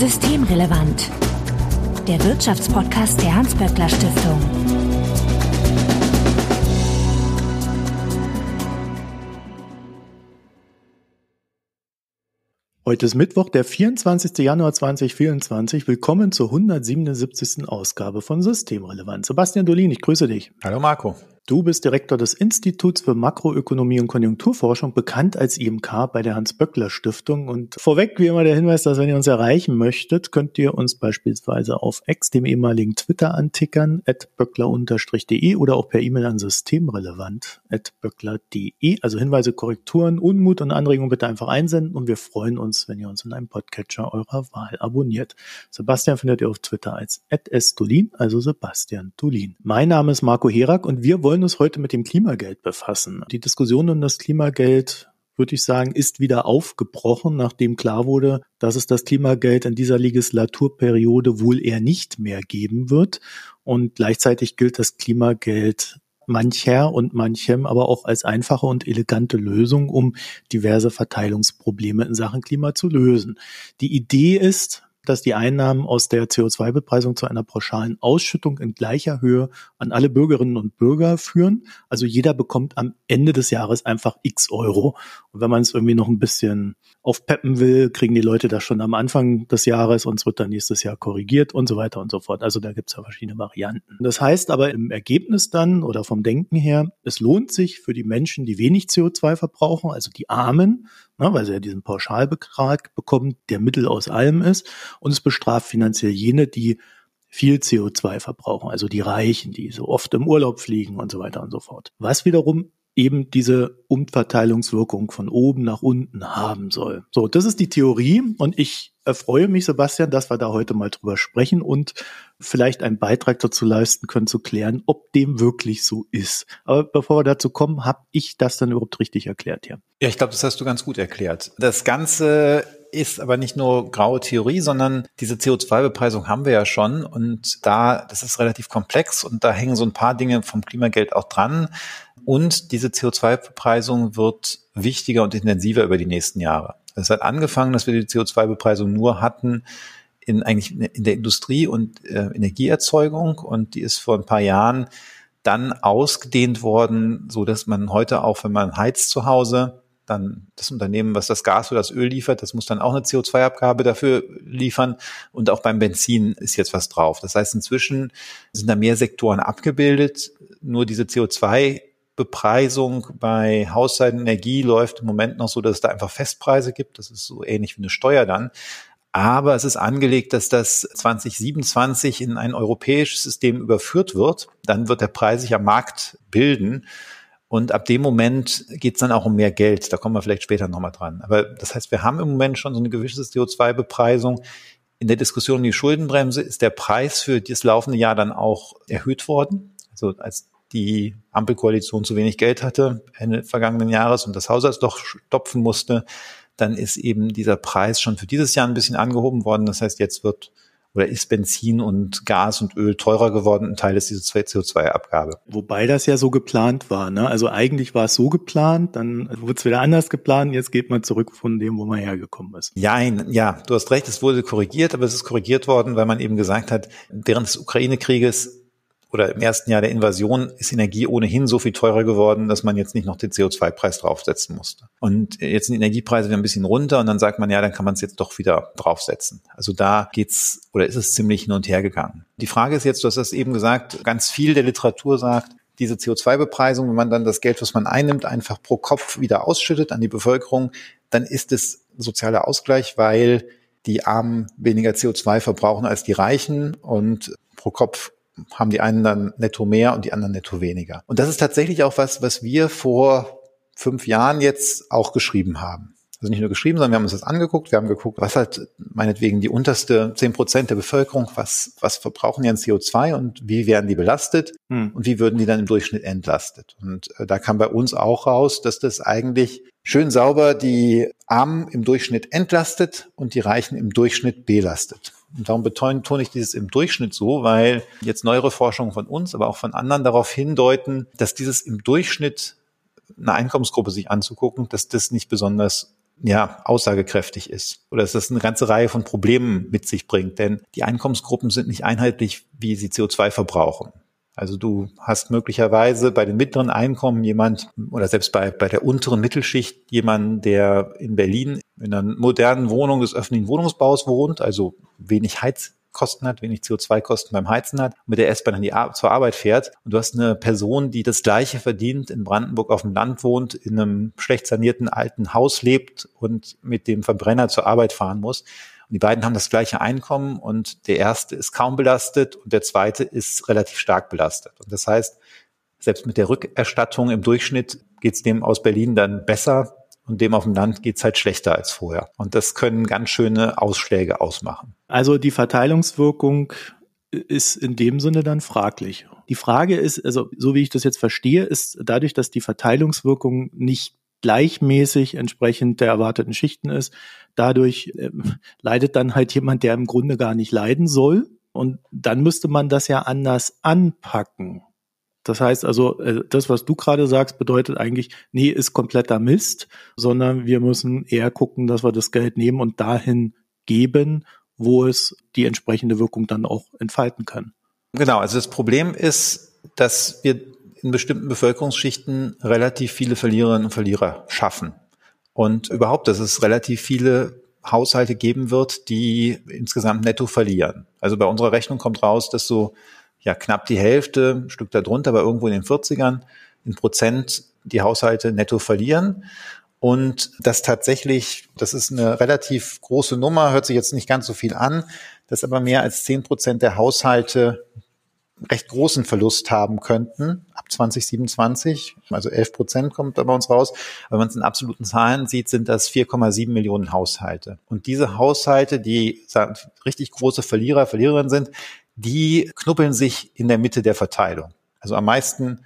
Systemrelevant. Der Wirtschaftspodcast der Hans-Böckler Stiftung. Heute ist Mittwoch, der 24. Januar 2024. Willkommen zur 177. Ausgabe von Systemrelevant. Sebastian Dolin, ich grüße dich. Hallo Marco. Du bist Direktor des Instituts für Makroökonomie und Konjunkturforschung, bekannt als IMK bei der Hans-Böckler-Stiftung. Und vorweg wie immer der Hinweis, dass wenn ihr uns erreichen möchtet, könnt ihr uns beispielsweise auf ex, dem ehemaligen Twitter antickern, at böckler-de oder auch per E-Mail an systemrelevant, at böckler.de. Also Hinweise, Korrekturen, Unmut und Anregungen bitte einfach einsenden und wir freuen uns, wenn ihr uns in einem Podcatcher eurer Wahl abonniert. Sebastian findet ihr auf Twitter als at also Sebastian Dolin. Mein Name ist Marco Herak und wir wollen wollen uns heute mit dem Klimageld befassen. Die Diskussion um das Klimageld würde ich sagen, ist wieder aufgebrochen, nachdem klar wurde, dass es das Klimageld in dieser Legislaturperiode wohl eher nicht mehr geben wird. Und gleichzeitig gilt das Klimageld mancher und manchem aber auch als einfache und elegante Lösung, um diverse Verteilungsprobleme in Sachen Klima zu lösen. Die Idee ist, dass die Einnahmen aus der CO2-Bepreisung zu einer pauschalen Ausschüttung in gleicher Höhe an alle Bürgerinnen und Bürger führen. Also jeder bekommt am Ende des Jahres einfach x Euro. Und wenn man es irgendwie noch ein bisschen aufpeppen will, kriegen die Leute das schon am Anfang des Jahres und es wird dann nächstes Jahr korrigiert und so weiter und so fort. Also da gibt es ja verschiedene Varianten. Das heißt aber im Ergebnis dann oder vom Denken her, es lohnt sich für die Menschen, die wenig CO2 verbrauchen, also die Armen, ne, weil sie ja diesen Pauschalbetrag bekommen, der Mittel aus allem ist. Und es bestraft finanziell jene, die viel CO2 verbrauchen, also die Reichen, die so oft im Urlaub fliegen und so weiter und so fort. Was wiederum eben diese Umverteilungswirkung von oben nach unten haben soll. So, das ist die Theorie und ich erfreue mich, Sebastian, dass wir da heute mal drüber sprechen und vielleicht einen Beitrag dazu leisten können, zu klären, ob dem wirklich so ist. Aber bevor wir dazu kommen, habe ich das dann überhaupt richtig erklärt hier? Ja, ich glaube, das hast du ganz gut erklärt. Das Ganze ist aber nicht nur graue Theorie, sondern diese CO2-Bepreisung haben wir ja schon und da, das ist relativ komplex und da hängen so ein paar Dinge vom Klimageld auch dran. Und diese CO2-Bepreisung wird wichtiger und intensiver über die nächsten Jahre. Es hat angefangen, dass wir die CO2-Bepreisung nur hatten in eigentlich in der Industrie und äh, Energieerzeugung und die ist vor ein paar Jahren dann ausgedehnt worden, so dass man heute auch, wenn man heizt zu Hause, dann das Unternehmen, was das Gas oder das Öl liefert, das muss dann auch eine CO2-Abgabe dafür liefern. Und auch beim Benzin ist jetzt was drauf. Das heißt, inzwischen sind da mehr Sektoren abgebildet. Nur diese CO2 Bepreisung bei Haushaltenergie läuft im Moment noch so, dass es da einfach Festpreise gibt. Das ist so ähnlich wie eine Steuer dann. Aber es ist angelegt, dass das 2027 in ein europäisches System überführt wird. Dann wird der Preis sich am Markt bilden. Und ab dem Moment geht es dann auch um mehr Geld. Da kommen wir vielleicht später nochmal dran. Aber das heißt, wir haben im Moment schon so eine gewisse CO2-Bepreisung. In der Diskussion um die Schuldenbremse ist der Preis für das laufende Jahr dann auch erhöht worden. Also als die Ampelkoalition zu wenig Geld hatte Ende vergangenen Jahres und das Haushaltsloch stopfen musste, dann ist eben dieser Preis schon für dieses Jahr ein bisschen angehoben worden. Das heißt, jetzt wird oder ist Benzin und Gas und Öl teurer geworden, ein Teil ist diese CO2-Abgabe. Wobei das ja so geplant war. Ne? Also eigentlich war es so geplant, dann wurde es wieder anders geplant, jetzt geht man zurück von dem, wo man hergekommen ist. Ja, ja, du hast recht, es wurde korrigiert, aber es ist korrigiert worden, weil man eben gesagt hat, während des Ukraine-Krieges oder im ersten Jahr der Invasion ist Energie ohnehin so viel teurer geworden, dass man jetzt nicht noch den CO2-Preis draufsetzen musste. Und jetzt sind die Energiepreise wieder ein bisschen runter und dann sagt man, ja, dann kann man es jetzt doch wieder draufsetzen. Also da geht's oder ist es ziemlich hin und her gegangen. Die Frage ist jetzt, du hast das eben gesagt, ganz viel der Literatur sagt, diese CO2-Bepreisung, wenn man dann das Geld, was man einnimmt, einfach pro Kopf wieder ausschüttet an die Bevölkerung, dann ist es sozialer Ausgleich, weil die Armen weniger CO2 verbrauchen als die Reichen und pro Kopf haben die einen dann netto mehr und die anderen netto weniger. Und das ist tatsächlich auch was, was wir vor fünf Jahren jetzt auch geschrieben haben. Also nicht nur geschrieben, sondern wir haben uns das angeguckt. Wir haben geguckt, was halt meinetwegen die unterste zehn Prozent der Bevölkerung, was, was verbrauchen die an CO2 und wie werden die belastet hm. und wie würden die dann im Durchschnitt entlastet. Und äh, da kam bei uns auch raus, dass das eigentlich schön sauber die Armen im Durchschnitt entlastet und die Reichen im Durchschnitt belastet. Und darum betone ich dieses im Durchschnitt so, weil jetzt neuere Forschungen von uns, aber auch von anderen darauf hindeuten, dass dieses im Durchschnitt eine Einkommensgruppe sich anzugucken, dass das nicht besonders ja, aussagekräftig ist oder dass das eine ganze Reihe von Problemen mit sich bringt. Denn die Einkommensgruppen sind nicht einheitlich, wie sie CO2 verbrauchen. Also du hast möglicherweise bei den mittleren Einkommen jemand oder selbst bei, bei der unteren Mittelschicht jemanden, der in Berlin in einer modernen Wohnung des öffentlichen Wohnungsbaus wohnt, also wenig Heizkosten hat, wenig CO2-Kosten beim Heizen hat, mit der S-Bahn die Ar zur Arbeit fährt. Und du hast eine Person, die das Gleiche verdient, in Brandenburg auf dem Land wohnt, in einem schlecht sanierten alten Haus lebt und mit dem Verbrenner zur Arbeit fahren muss und die beiden haben das gleiche Einkommen und der erste ist kaum belastet und der zweite ist relativ stark belastet. Und das heißt, selbst mit der Rückerstattung im Durchschnitt geht es dem aus Berlin dann besser und dem auf dem Land geht es halt schlechter als vorher. Und das können ganz schöne Ausschläge ausmachen. Also die Verteilungswirkung ist in dem Sinne dann fraglich. Die Frage ist, also so wie ich das jetzt verstehe, ist dadurch, dass die Verteilungswirkung nicht gleichmäßig entsprechend der erwarteten Schichten ist. Dadurch äh, leidet dann halt jemand, der im Grunde gar nicht leiden soll. Und dann müsste man das ja anders anpacken. Das heißt also, äh, das, was du gerade sagst, bedeutet eigentlich, nee, ist kompletter Mist, sondern wir müssen eher gucken, dass wir das Geld nehmen und dahin geben, wo es die entsprechende Wirkung dann auch entfalten kann. Genau, also das Problem ist, dass wir in bestimmten Bevölkerungsschichten relativ viele Verliererinnen und Verlierer schaffen. Und überhaupt, dass es relativ viele Haushalte geben wird, die insgesamt netto verlieren. Also bei unserer Rechnung kommt raus, dass so ja knapp die Hälfte, ein Stück darunter, aber irgendwo in den 40ern in Prozent die Haushalte netto verlieren. Und das tatsächlich, das ist eine relativ große Nummer, hört sich jetzt nicht ganz so viel an, dass aber mehr als 10 Prozent der Haushalte recht großen Verlust haben könnten ab 2027. Also 11 Prozent kommt da bei uns raus. Wenn man es in absoluten Zahlen sieht, sind das 4,7 Millionen Haushalte. Und diese Haushalte, die richtig große Verlierer, Verliererinnen sind, die knuppeln sich in der Mitte der Verteilung. Also am meisten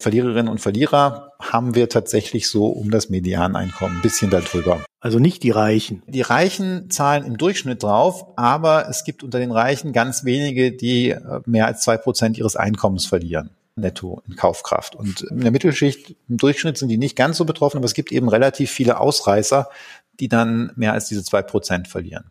Verliererinnen und Verlierer haben wir tatsächlich so um das Medianeinkommen, ein bisschen darüber. Also nicht die Reichen. Die Reichen zahlen im Durchschnitt drauf, aber es gibt unter den Reichen ganz wenige, die äh, mehr als zwei Prozent ihres Einkommens verlieren netto in Kaufkraft. Und in der Mittelschicht im Durchschnitt sind die nicht ganz so betroffen, aber es gibt eben relativ viele Ausreißer, die dann mehr als diese zwei Prozent verlieren.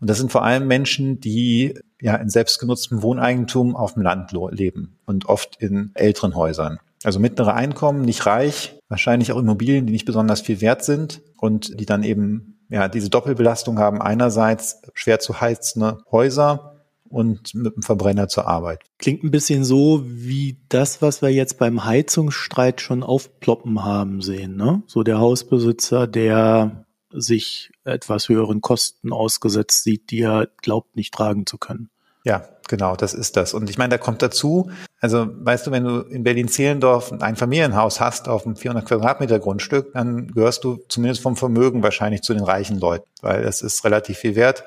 Und das sind vor allem Menschen, die ja in selbstgenutztem Wohneigentum auf dem Land leben und oft in älteren Häusern. Also mittlere Einkommen, nicht reich, wahrscheinlich auch Immobilien, die nicht besonders viel wert sind und die dann eben ja diese Doppelbelastung haben. Einerseits schwer zu heizende Häuser und mit dem Verbrenner zur Arbeit. Klingt ein bisschen so wie das, was wir jetzt beim Heizungsstreit schon aufploppen haben sehen. Ne? So der Hausbesitzer, der sich etwas höheren Kosten ausgesetzt sieht, die er glaubt nicht tragen zu können. Ja, genau, das ist das. Und ich meine, da kommt dazu, also weißt du, wenn du in Berlin-Zehlendorf ein Familienhaus hast auf einem 400 Quadratmeter Grundstück, dann gehörst du zumindest vom Vermögen wahrscheinlich zu den reichen Leuten, weil das ist relativ viel wert.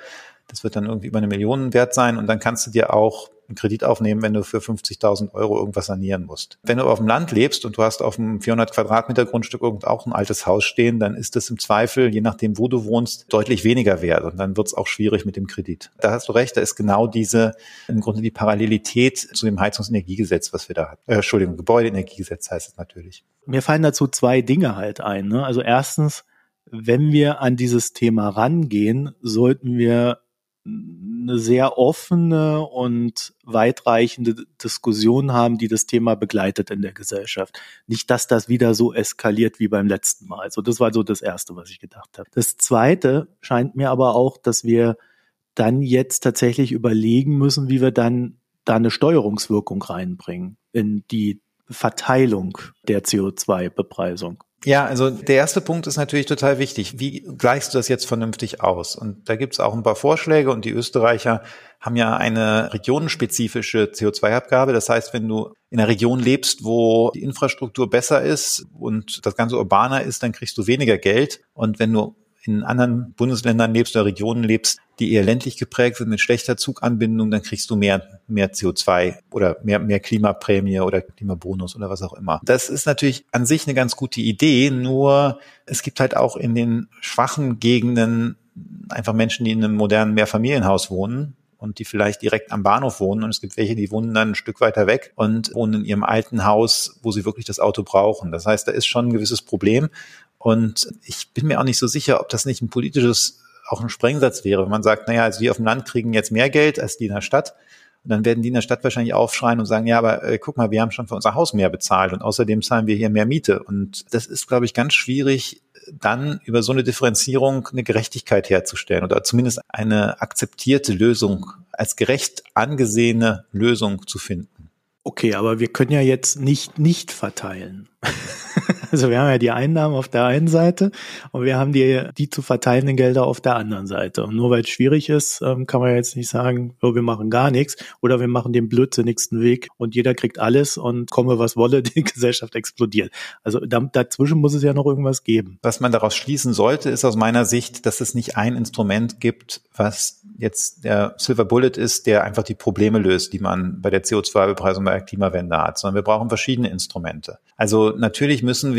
Das wird dann irgendwie über eine Million wert sein und dann kannst du dir auch einen Kredit aufnehmen, wenn du für 50.000 Euro irgendwas sanieren musst. Wenn du auf dem Land lebst und du hast auf einem 400 Quadratmeter Grundstück irgend auch ein altes Haus stehen, dann ist das im Zweifel, je nachdem, wo du wohnst, deutlich weniger wert und dann wird es auch schwierig mit dem Kredit. Da hast du recht, da ist genau diese, im Grunde die Parallelität zu dem Heizungsenergiegesetz, was wir da hatten. Äh, Entschuldigung, Gebäudeenergiegesetz heißt es natürlich. Mir fallen dazu zwei Dinge halt ein. Ne? Also erstens, wenn wir an dieses Thema rangehen, sollten wir eine sehr offene und weitreichende Diskussion haben, die das Thema begleitet in der Gesellschaft. Nicht, dass das wieder so eskaliert wie beim letzten Mal. Also das war so das Erste, was ich gedacht habe. Das Zweite scheint mir aber auch, dass wir dann jetzt tatsächlich überlegen müssen, wie wir dann da eine Steuerungswirkung reinbringen in die Verteilung der CO2-Bepreisung. Ja, also der erste Punkt ist natürlich total wichtig. Wie gleichst du das jetzt vernünftig aus? Und da gibt es auch ein paar Vorschläge und die Österreicher haben ja eine regionenspezifische CO2-Abgabe. Das heißt, wenn du in einer Region lebst, wo die Infrastruktur besser ist und das Ganze urbaner ist, dann kriegst du weniger Geld. Und wenn du in anderen Bundesländern lebst oder Regionen lebst, die eher ländlich geprägt sind mit schlechter Zuganbindung, dann kriegst du mehr, mehr CO2 oder mehr, mehr Klimaprämie oder Klimabonus oder was auch immer. Das ist natürlich an sich eine ganz gute Idee, nur es gibt halt auch in den schwachen Gegenden einfach Menschen, die in einem modernen Mehrfamilienhaus wohnen und die vielleicht direkt am Bahnhof wohnen und es gibt welche, die wohnen dann ein Stück weiter weg und wohnen in ihrem alten Haus, wo sie wirklich das Auto brauchen. Das heißt, da ist schon ein gewisses Problem Und ich bin mir auch nicht so sicher, ob das nicht ein politisches, auch ein Sprengsatz wäre, wenn man sagt, naja, also die auf dem Land kriegen jetzt mehr Geld als die in der Stadt. Und dann werden die in der Stadt wahrscheinlich aufschreien und sagen, ja, aber äh, guck mal, wir haben schon für unser Haus mehr bezahlt und außerdem zahlen wir hier mehr Miete. Und das ist, glaube ich, ganz schwierig, dann über so eine Differenzierung eine Gerechtigkeit herzustellen oder zumindest eine akzeptierte Lösung als gerecht angesehene Lösung zu finden. Okay, aber wir können ja jetzt nicht nicht verteilen. Also wir haben ja die Einnahmen auf der einen Seite und wir haben die, die zu verteilenden Gelder auf der anderen Seite. Und nur weil es schwierig ist, ähm, kann man jetzt nicht sagen, oh, wir machen gar nichts oder wir machen den blödsinnigsten Weg und jeder kriegt alles und komme was wolle, die Gesellschaft explodiert. Also dazwischen muss es ja noch irgendwas geben. Was man daraus schließen sollte, ist aus meiner Sicht, dass es nicht ein Instrument gibt, was jetzt der Silver Bullet ist, der einfach die Probleme löst, die man bei der CO2-Bepreisung bei der Klimawende hat, sondern wir brauchen verschiedene Instrumente. Also natürlich müssen wir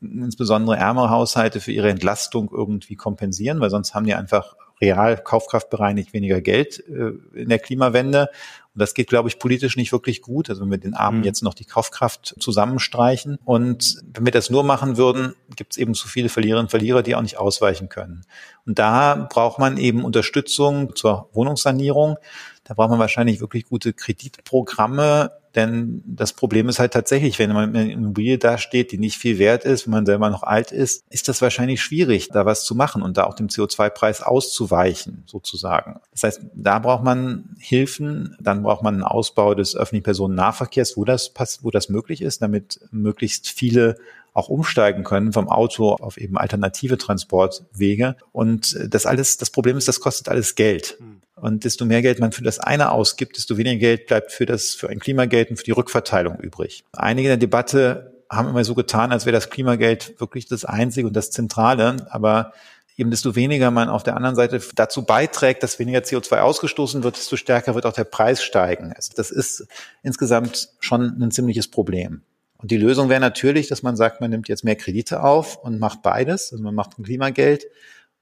insbesondere ärmere Haushalte für ihre Entlastung irgendwie kompensieren, weil sonst haben die einfach real kaufkraftbereinigt weniger Geld äh, in der Klimawende. Und das geht, glaube ich, politisch nicht wirklich gut. Also wenn wir den Armen mhm. jetzt noch die Kaufkraft zusammenstreichen. Und wenn wir das nur machen würden, gibt es eben zu viele Verliererinnen und Verlierer, die auch nicht ausweichen können. Und da braucht man eben Unterstützung zur Wohnungssanierung. Da braucht man wahrscheinlich wirklich gute Kreditprogramme, denn das Problem ist halt tatsächlich, wenn man mit einer Immobilie dasteht, die nicht viel wert ist, wenn man selber noch alt ist, ist das wahrscheinlich schwierig, da was zu machen und da auch dem CO2-Preis auszuweichen, sozusagen. Das heißt, da braucht man Hilfen, dann braucht man einen Ausbau des öffentlichen Personennahverkehrs, wo das, wo das möglich ist, damit möglichst viele auch umsteigen können vom Auto auf eben alternative Transportwege. Und das alles, das Problem ist, das kostet alles Geld. Hm. Und desto mehr Geld man für das eine ausgibt, desto weniger Geld bleibt für das, für ein Klimageld und für die Rückverteilung übrig. Einige in der Debatte haben immer so getan, als wäre das Klimageld wirklich das Einzige und das Zentrale. Aber eben desto weniger man auf der anderen Seite dazu beiträgt, dass weniger CO2 ausgestoßen wird, desto stärker wird auch der Preis steigen. Also das ist insgesamt schon ein ziemliches Problem. Und die Lösung wäre natürlich, dass man sagt, man nimmt jetzt mehr Kredite auf und macht beides. Also man macht ein Klimageld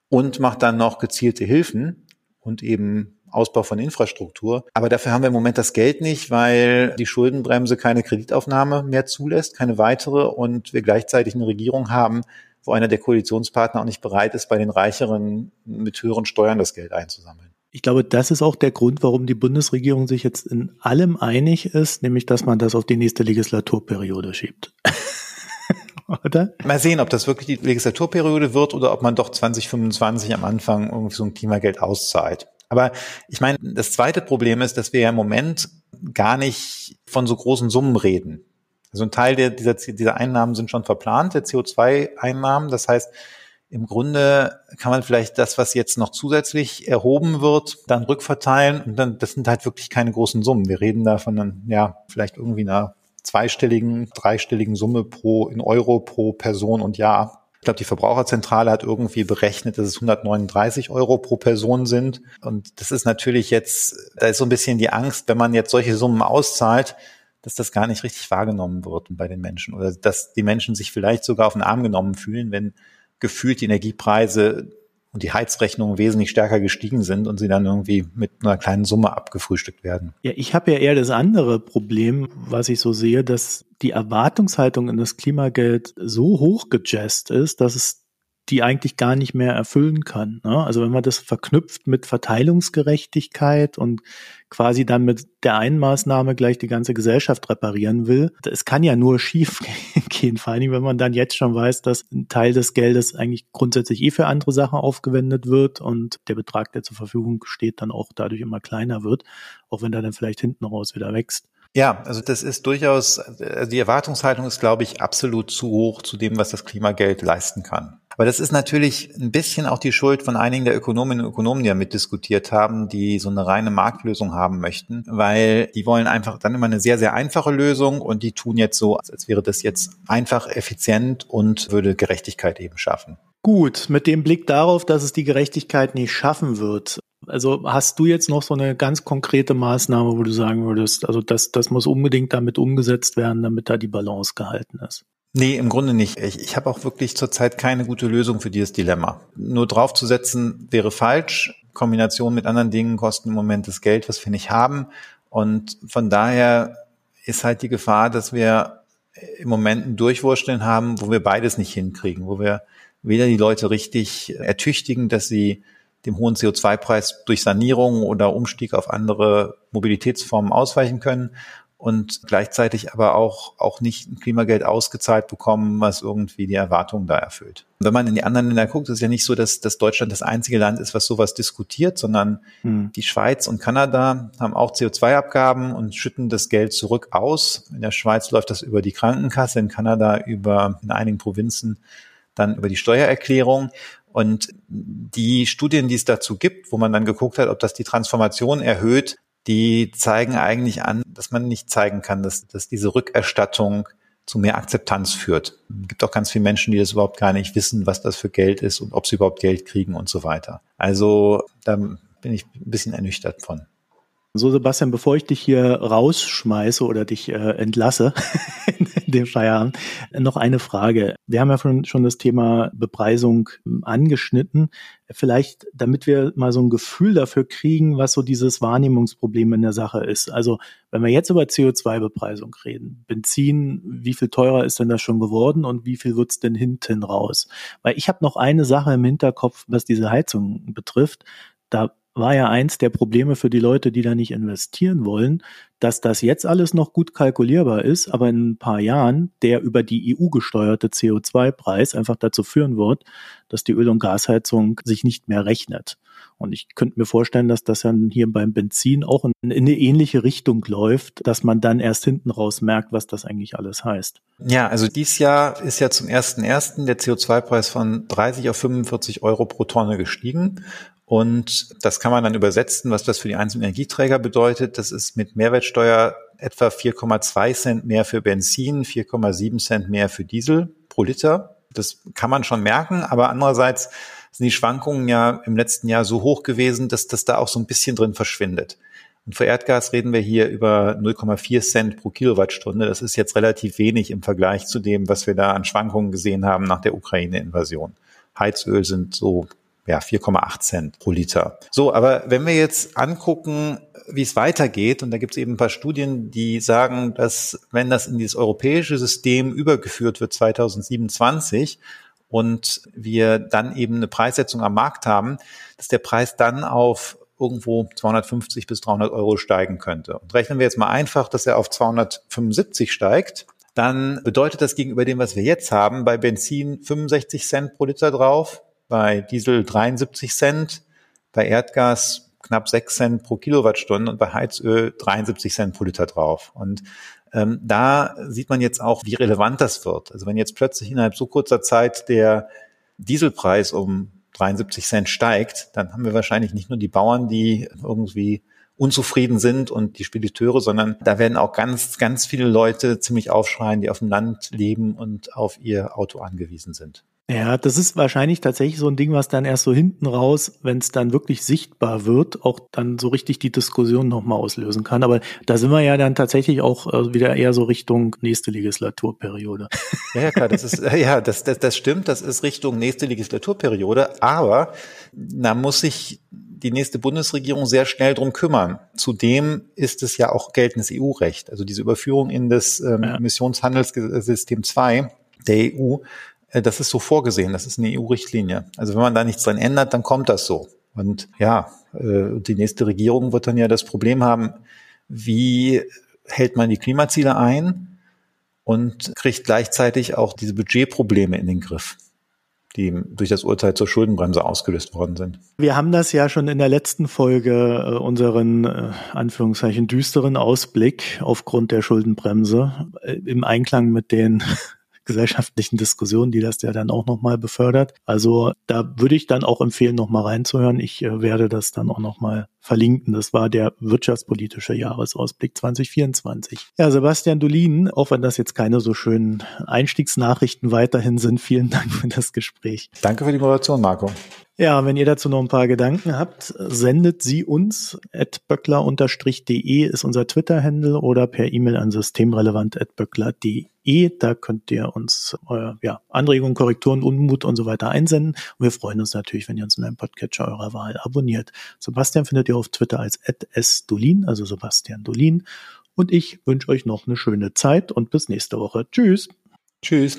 und macht dann noch gezielte Hilfen und eben Ausbau von Infrastruktur. Aber dafür haben wir im Moment das Geld nicht, weil die Schuldenbremse keine Kreditaufnahme mehr zulässt, keine weitere und wir gleichzeitig eine Regierung haben, wo einer der Koalitionspartner auch nicht bereit ist, bei den Reicheren mit höheren Steuern das Geld einzusammeln. Ich glaube, das ist auch der Grund, warum die Bundesregierung sich jetzt in allem einig ist, nämlich dass man das auf die nächste Legislaturperiode schiebt. oder? Mal sehen, ob das wirklich die Legislaturperiode wird oder ob man doch 2025 am Anfang irgendwie so ein Klimageld auszahlt. Aber ich meine, das zweite Problem ist, dass wir ja im Moment gar nicht von so großen Summen reden. Also ein Teil der, dieser, dieser Einnahmen sind schon verplant, der CO2-Einnahmen. Das heißt, im Grunde kann man vielleicht das, was jetzt noch zusätzlich erhoben wird, dann rückverteilen und dann, das sind halt wirklich keine großen Summen. Wir reden da von, ja, vielleicht irgendwie einer zweistelligen, dreistelligen Summe pro, in Euro pro Person und Jahr. Ich glaube, die Verbraucherzentrale hat irgendwie berechnet, dass es 139 Euro pro Person sind. Und das ist natürlich jetzt, da ist so ein bisschen die Angst, wenn man jetzt solche Summen auszahlt, dass das gar nicht richtig wahrgenommen wird bei den Menschen oder dass die Menschen sich vielleicht sogar auf den Arm genommen fühlen, wenn gefühlt die Energiepreise und die Heizrechnungen wesentlich stärker gestiegen sind und sie dann irgendwie mit einer kleinen Summe abgefrühstückt werden. Ja, ich habe ja eher das andere Problem, was ich so sehe, dass die Erwartungshaltung in das Klimageld so hoch gejazzt ist, dass es die eigentlich gar nicht mehr erfüllen kann. Ne? Also wenn man das verknüpft mit Verteilungsgerechtigkeit und quasi dann mit der einen Maßnahme gleich die ganze Gesellschaft reparieren will, es kann ja nur schief gehen, vor allem wenn man dann jetzt schon weiß, dass ein Teil des Geldes eigentlich grundsätzlich eh für andere Sachen aufgewendet wird und der Betrag, der zur Verfügung steht, dann auch dadurch immer kleiner wird, auch wenn der dann vielleicht hinten raus wieder wächst. Ja, also das ist durchaus, also die Erwartungshaltung ist, glaube ich, absolut zu hoch zu dem, was das Klimageld leisten kann. Aber das ist natürlich ein bisschen auch die Schuld von einigen der Ökonominnen und Ökonomen, die ja mitdiskutiert haben, die so eine reine Marktlösung haben möchten, weil die wollen einfach dann immer eine sehr, sehr einfache Lösung und die tun jetzt so, als wäre das jetzt einfach, effizient und würde Gerechtigkeit eben schaffen. Gut, mit dem Blick darauf, dass es die Gerechtigkeit nicht schaffen wird, also hast du jetzt noch so eine ganz konkrete Maßnahme, wo du sagen würdest, also das, das muss unbedingt damit umgesetzt werden, damit da die Balance gehalten ist? Nee, im Grunde nicht. Ich, ich habe auch wirklich zurzeit keine gute Lösung für dieses Dilemma. Nur draufzusetzen wäre falsch. Kombination mit anderen Dingen kosten im Moment das Geld, was wir nicht haben. Und von daher ist halt die Gefahr, dass wir im Moment ein Durchwurschteln haben, wo wir beides nicht hinkriegen, wo wir weder die Leute richtig ertüchtigen, dass sie dem hohen CO2-Preis durch Sanierung oder Umstieg auf andere Mobilitätsformen ausweichen können und gleichzeitig aber auch, auch nicht ein Klimageld ausgezahlt bekommen, was irgendwie die Erwartungen da erfüllt. Wenn man in die anderen Länder guckt, ist es ja nicht so, dass, dass Deutschland das einzige Land ist, was sowas diskutiert, sondern hm. die Schweiz und Kanada haben auch CO2-Abgaben und schütten das Geld zurück aus. In der Schweiz läuft das über die Krankenkasse, in Kanada über, in einigen Provinzen dann über die Steuererklärung. Und die Studien, die es dazu gibt, wo man dann geguckt hat, ob das die Transformation erhöht, die zeigen eigentlich an, dass man nicht zeigen kann, dass, dass diese Rückerstattung zu mehr Akzeptanz führt. Es gibt auch ganz viele Menschen, die das überhaupt gar nicht wissen, was das für Geld ist und ob sie überhaupt Geld kriegen und so weiter. Also da bin ich ein bisschen ernüchtert von. So, Sebastian, bevor ich dich hier rausschmeiße oder dich äh, entlasse dem Feierabend, noch eine Frage. Wir haben ja schon, schon das Thema Bepreisung ähm, angeschnitten. Vielleicht, damit wir mal so ein Gefühl dafür kriegen, was so dieses Wahrnehmungsproblem in der Sache ist. Also, wenn wir jetzt über CO2-Bepreisung reden, Benzin, wie viel teurer ist denn das schon geworden und wie viel wird's denn hinten raus? Weil ich habe noch eine Sache im Hinterkopf, was diese Heizung betrifft. Da war ja eins der Probleme für die Leute, die da nicht investieren wollen, dass das jetzt alles noch gut kalkulierbar ist, aber in ein paar Jahren der über die EU gesteuerte CO2-Preis einfach dazu führen wird, dass die Öl- und Gasheizung sich nicht mehr rechnet. Und ich könnte mir vorstellen, dass das dann hier beim Benzin auch in, eine ähnliche Richtung läuft, dass man dann erst hinten raus merkt, was das eigentlich alles heißt. Ja, also dieses Jahr ist ja zum ersten ersten der CO2-Preis von 30 auf 45 Euro pro Tonne gestiegen. Und das kann man dann übersetzen, was das für die einzelnen Energieträger bedeutet. Das ist mit Mehrwertsteuer etwa 4,2 Cent mehr für Benzin, 4,7 Cent mehr für Diesel pro Liter. Das kann man schon merken, aber andererseits sind die Schwankungen ja im letzten Jahr so hoch gewesen, dass das da auch so ein bisschen drin verschwindet. Und für Erdgas reden wir hier über 0,4 Cent pro Kilowattstunde. Das ist jetzt relativ wenig im Vergleich zu dem, was wir da an Schwankungen gesehen haben nach der Ukraine-Invasion. Heizöl sind so ja, 4,8 Cent pro Liter. So, aber wenn wir jetzt angucken, wie es weitergeht, und da gibt es eben ein paar Studien, die sagen, dass wenn das in dieses europäische System übergeführt wird 2027 und wir dann eben eine Preissetzung am Markt haben, dass der Preis dann auf irgendwo 250 bis 300 Euro steigen könnte. Und rechnen wir jetzt mal einfach, dass er auf 275 steigt, dann bedeutet das gegenüber dem, was wir jetzt haben, bei Benzin 65 Cent pro Liter drauf, bei Diesel 73 Cent, bei Erdgas knapp 6 Cent pro Kilowattstunde und bei Heizöl 73 Cent pro Liter drauf. Und ähm, da sieht man jetzt auch, wie relevant das wird. Also wenn jetzt plötzlich innerhalb so kurzer Zeit der Dieselpreis um 73 Cent steigt, dann haben wir wahrscheinlich nicht nur die Bauern, die irgendwie unzufrieden sind und die Spediteure, sondern da werden auch ganz, ganz viele Leute ziemlich aufschreien, die auf dem Land leben und auf ihr Auto angewiesen sind. Ja, das ist wahrscheinlich tatsächlich so ein Ding, was dann erst so hinten raus, wenn es dann wirklich sichtbar wird, auch dann so richtig die Diskussion nochmal auslösen kann. Aber da sind wir ja dann tatsächlich auch äh, wieder eher so Richtung nächste Legislaturperiode. Ja, ja klar, das ist, ja, das, das, das stimmt, das ist Richtung nächste Legislaturperiode, aber da muss sich die nächste Bundesregierung sehr schnell drum kümmern. Zudem ist es ja auch geltendes EU-Recht. Also diese Überführung in das ähm, ja. Emissionshandelssystem 2 der EU äh, das ist so vorgesehen, das ist eine EU-Richtlinie. Also wenn man da nichts dran ändert, dann kommt das so. Und ja, äh, die nächste Regierung wird dann ja das Problem haben, wie hält man die Klimaziele ein und kriegt gleichzeitig auch diese Budgetprobleme in den Griff die durch das Urteil zur Schuldenbremse ausgelöst worden sind. Wir haben das ja schon in der letzten Folge äh, unseren äh, Anführungszeichen düsteren Ausblick aufgrund der Schuldenbremse äh, im Einklang mit den gesellschaftlichen Diskussionen, die das ja dann auch nochmal befördert. Also da würde ich dann auch empfehlen, nochmal reinzuhören. Ich äh, werde das dann auch nochmal verlinken. Das war der wirtschaftspolitische Jahresausblick 2024. Ja, Sebastian Dolin, auch wenn das jetzt keine so schönen Einstiegsnachrichten weiterhin sind, vielen Dank für das Gespräch. Danke für die Moderation, Marco. Ja, wenn ihr dazu noch ein paar Gedanken habt, sendet sie uns. böckler-de ist unser Twitter-Handle oder per E-Mail an systemrelevant.böckler.de. Da könnt ihr uns äh, ja, Anregungen, Korrekturen, Unmut und so weiter einsenden. Und wir freuen uns natürlich, wenn ihr uns in einem Podcatcher eurer Wahl abonniert. Sebastian findet ihr auf Twitter als @sdolin, also Sebastian Dolin. Und ich wünsche euch noch eine schöne Zeit und bis nächste Woche. Tschüss. Tschüss.